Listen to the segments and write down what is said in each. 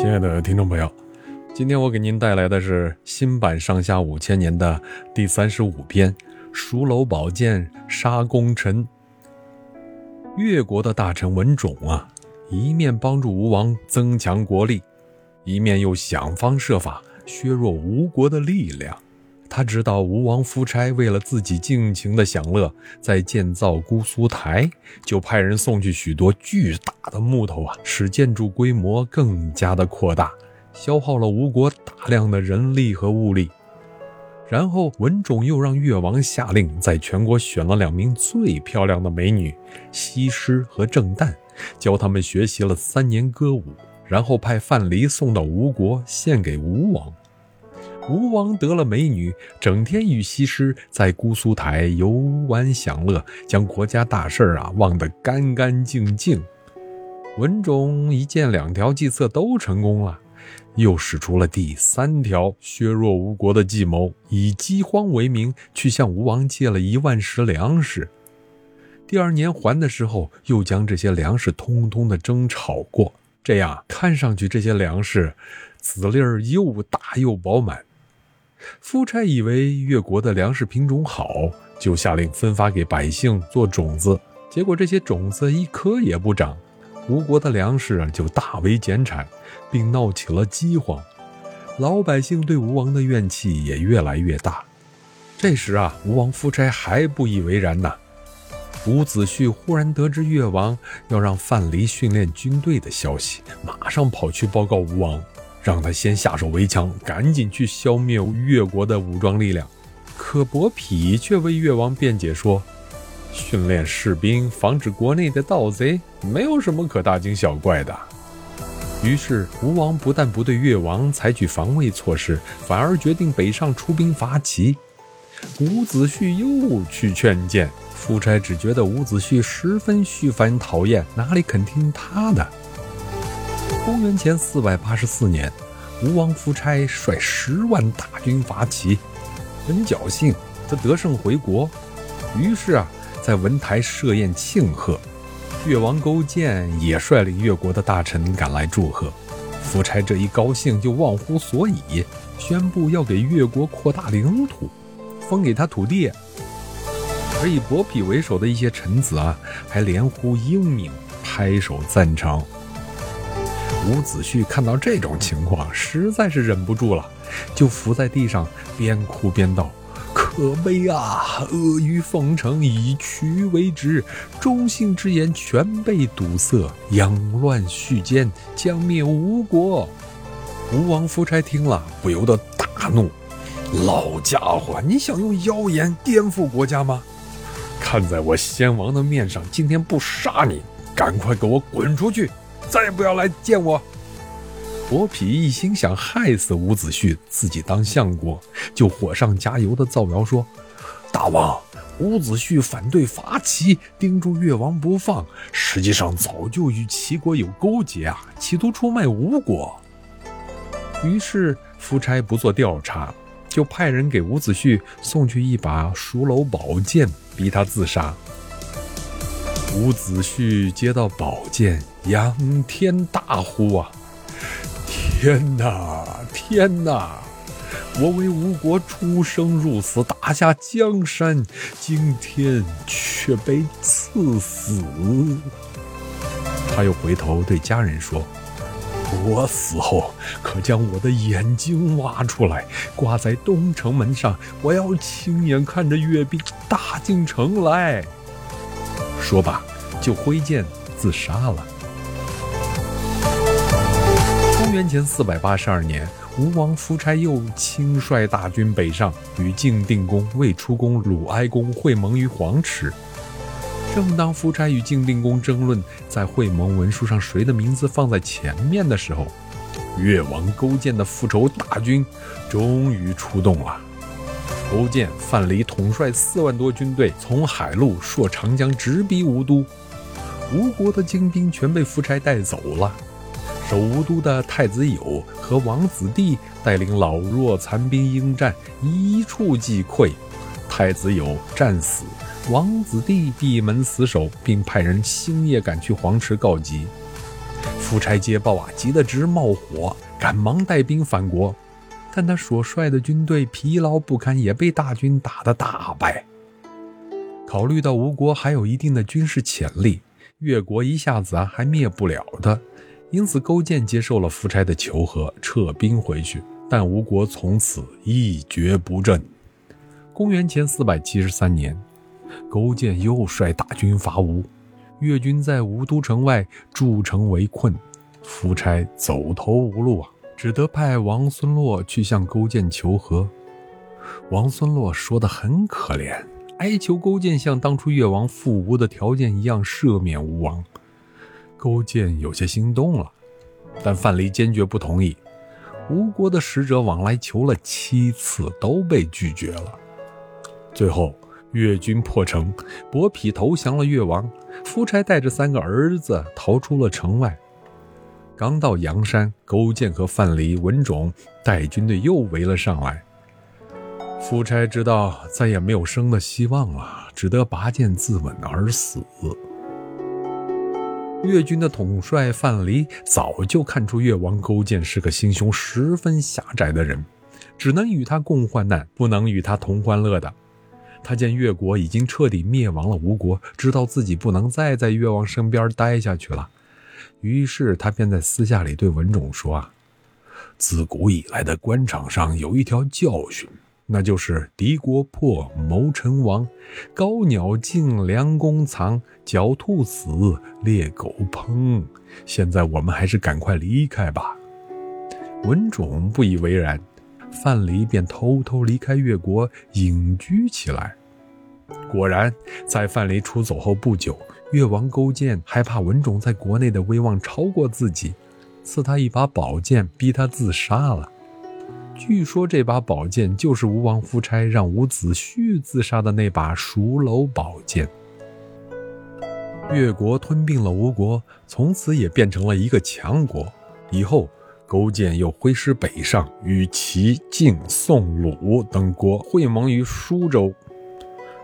亲爱的听众朋友，今天我给您带来的是新版《上下五千年》的第三十五篇《蜀楼宝剑杀功臣》。越国的大臣文种啊，一面帮助吴王增强国力，一面又想方设法削弱吴国的力量。他知道吴王夫差为了自己尽情的享乐，在建造姑苏台，就派人送去许多巨大的木头啊，使建筑规模更加的扩大，消耗了吴国大量的人力和物力。然后文种又让越王下令，在全国选了两名最漂亮的美女西施和郑旦，教他们学习了三年歌舞，然后派范蠡送到吴国，献给吴王。吴王得了美女，整天与西施在姑苏台游玩享乐，将国家大事啊忘得干干净净。文种一见两条计策都成功了，又使出了第三条削弱吴国的计谋，以饥荒为名去向吴王借了一万石粮食。第二年还的时候，又将这些粮食通通的蒸炒过，这样看上去这些粮食籽粒儿又大又饱满。夫差以为越国的粮食品种好，就下令分发给百姓做种子。结果这些种子一颗也不长，吴国的粮食就大为减产，并闹起了饥荒。老百姓对吴王的怨气也越来越大。这时啊，吴王夫差还不以为然呐。伍子胥忽然得知越王要让范蠡训练军队的消息，马上跑去报告吴王。让他先下手为强，赶紧去消灭越国的武装力量。可伯嚭却为越王辩解说：“训练士兵，防止国内的盗贼，没有什么可大惊小怪的。”于是吴王不但不对越王采取防卫措施，反而决定北上出兵伐齐。伍子胥又去劝谏，夫差只觉得伍子胥十分虚烦讨厌，哪里肯听他的？公元前四百八十四年，吴王夫差率十万大军伐齐，很侥幸，他得胜回国。于是啊，在文台设宴庆贺，越王勾践也率领越国的大臣赶来祝贺。夫差这一高兴就忘乎所以，宣布要给越国扩大领土，封给他土地。而以伯嚭为首的一些臣子啊，还连呼英明，拍手赞成。伍子胥看到这种情况，实在是忍不住了，就伏在地上边哭边道：“可悲啊！阿谀奉承，以渠为直，忠信之言全被堵塞，殃乱续奸，将灭吴国。”吴王夫差听了，不由得大怒：“老家伙，你想用妖言颠覆国家吗？看在我先王的面上，今天不杀你，赶快给我滚出去！”再也不要来见我！伯嚭一心想害死伍子胥，自己当相国，就火上加油的造谣说：“大王，伍子胥反对伐齐，盯住越王不放，实际上早就与齐国有勾结啊，企图出卖吴国。”于是夫差不做调查，就派人给伍子胥送去一把蜀楼宝剑，逼他自杀。伍子胥接到宝剑，仰天大呼：“啊，天哪，天哪！我为吴国出生入死，打下江山，今天却被赐死。”他又回头对家人说：“我死后可将我的眼睛挖出来，挂在东城门上，我要亲眼看着阅兵打进城来。”说罢，就挥剑自杀了。公元前四百八十二年，吴王夫差又亲率大军北上，与晋定公、魏出公、鲁哀公会盟于黄池。正当夫差与晋定公争论在会盟文书上谁的名字放在前面的时候，越王勾践的复仇大军终于出动了。勾践、范蠡统帅四万多军队，从海路溯长江，直逼吴都。吴国的精兵全被夫差带走了。守吴都的太子友和王子弟带领老弱残兵应战，一触即溃。太子友战死，王子弟闭门死守，并派人星夜赶去黄池告急。夫差接报啊，急得直冒火，赶忙带兵反国。但他所率的军队疲劳不堪，也被大军打得大败。考虑到吴国还有一定的军事潜力，越国一下子啊还灭不了他，因此勾践接受了夫差的求和，撤兵回去。但吴国从此一蹶不振。公元前四百七十三年，勾践又率大军伐吴，越军在吴都城外筑城围困，夫差走投无路啊。只得派王孙洛去向勾践求和。王孙洛说的很可怜，哀求勾践像当初越王复吴的条件一样赦免吴王。勾践有些心动了，但范蠡坚决不同意。吴国的使者往来求了七次，都被拒绝了。最后，越军破城，伯嚭投降了越王。夫差带着三个儿子逃出了城外。刚到阳山，勾践和范蠡、文种带军队又围了上来。夫差知道再也没有生的希望了，只得拔剑自刎而死。越军的统帅范蠡早就看出越王勾践是个心胸十分狭窄的人，只能与他共患难，不能与他同欢乐的。他见越国已经彻底灭亡了吴国，知道自己不能再在越王身边待下去了。于是他便在私下里对文种说：“啊，自古以来的官场上有一条教训，那就是敌国破，谋臣亡；高鸟尽，良弓藏；狡兔死，猎狗烹。现在我们还是赶快离开吧。”文种不以为然，范蠡便偷偷离开越国，隐居起来。果然，在范蠡出走后不久。越王勾践害怕文种在国内的威望超过自己，赐他一把宝剑，逼他自杀了。据说这把宝剑就是吴王夫差让伍子胥自杀的那把蜀楼宝剑。越国吞并了吴国，从此也变成了一个强国。以后，勾践又挥师北上，与齐、晋、宋、鲁等国会盟于舒州。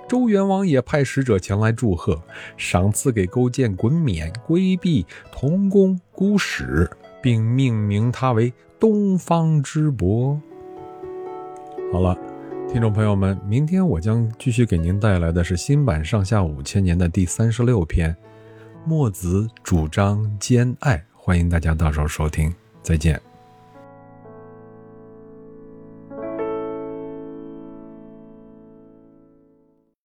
周元王也派使者前来祝贺，赏赐给勾践衮冕、龟璧、铜弓、孤矢，并命名他为东方之伯。好了，听众朋友们，明天我将继续给您带来的是新版《上下五千年》的第三十六篇《墨子主张兼爱》，欢迎大家到时候收听，再见。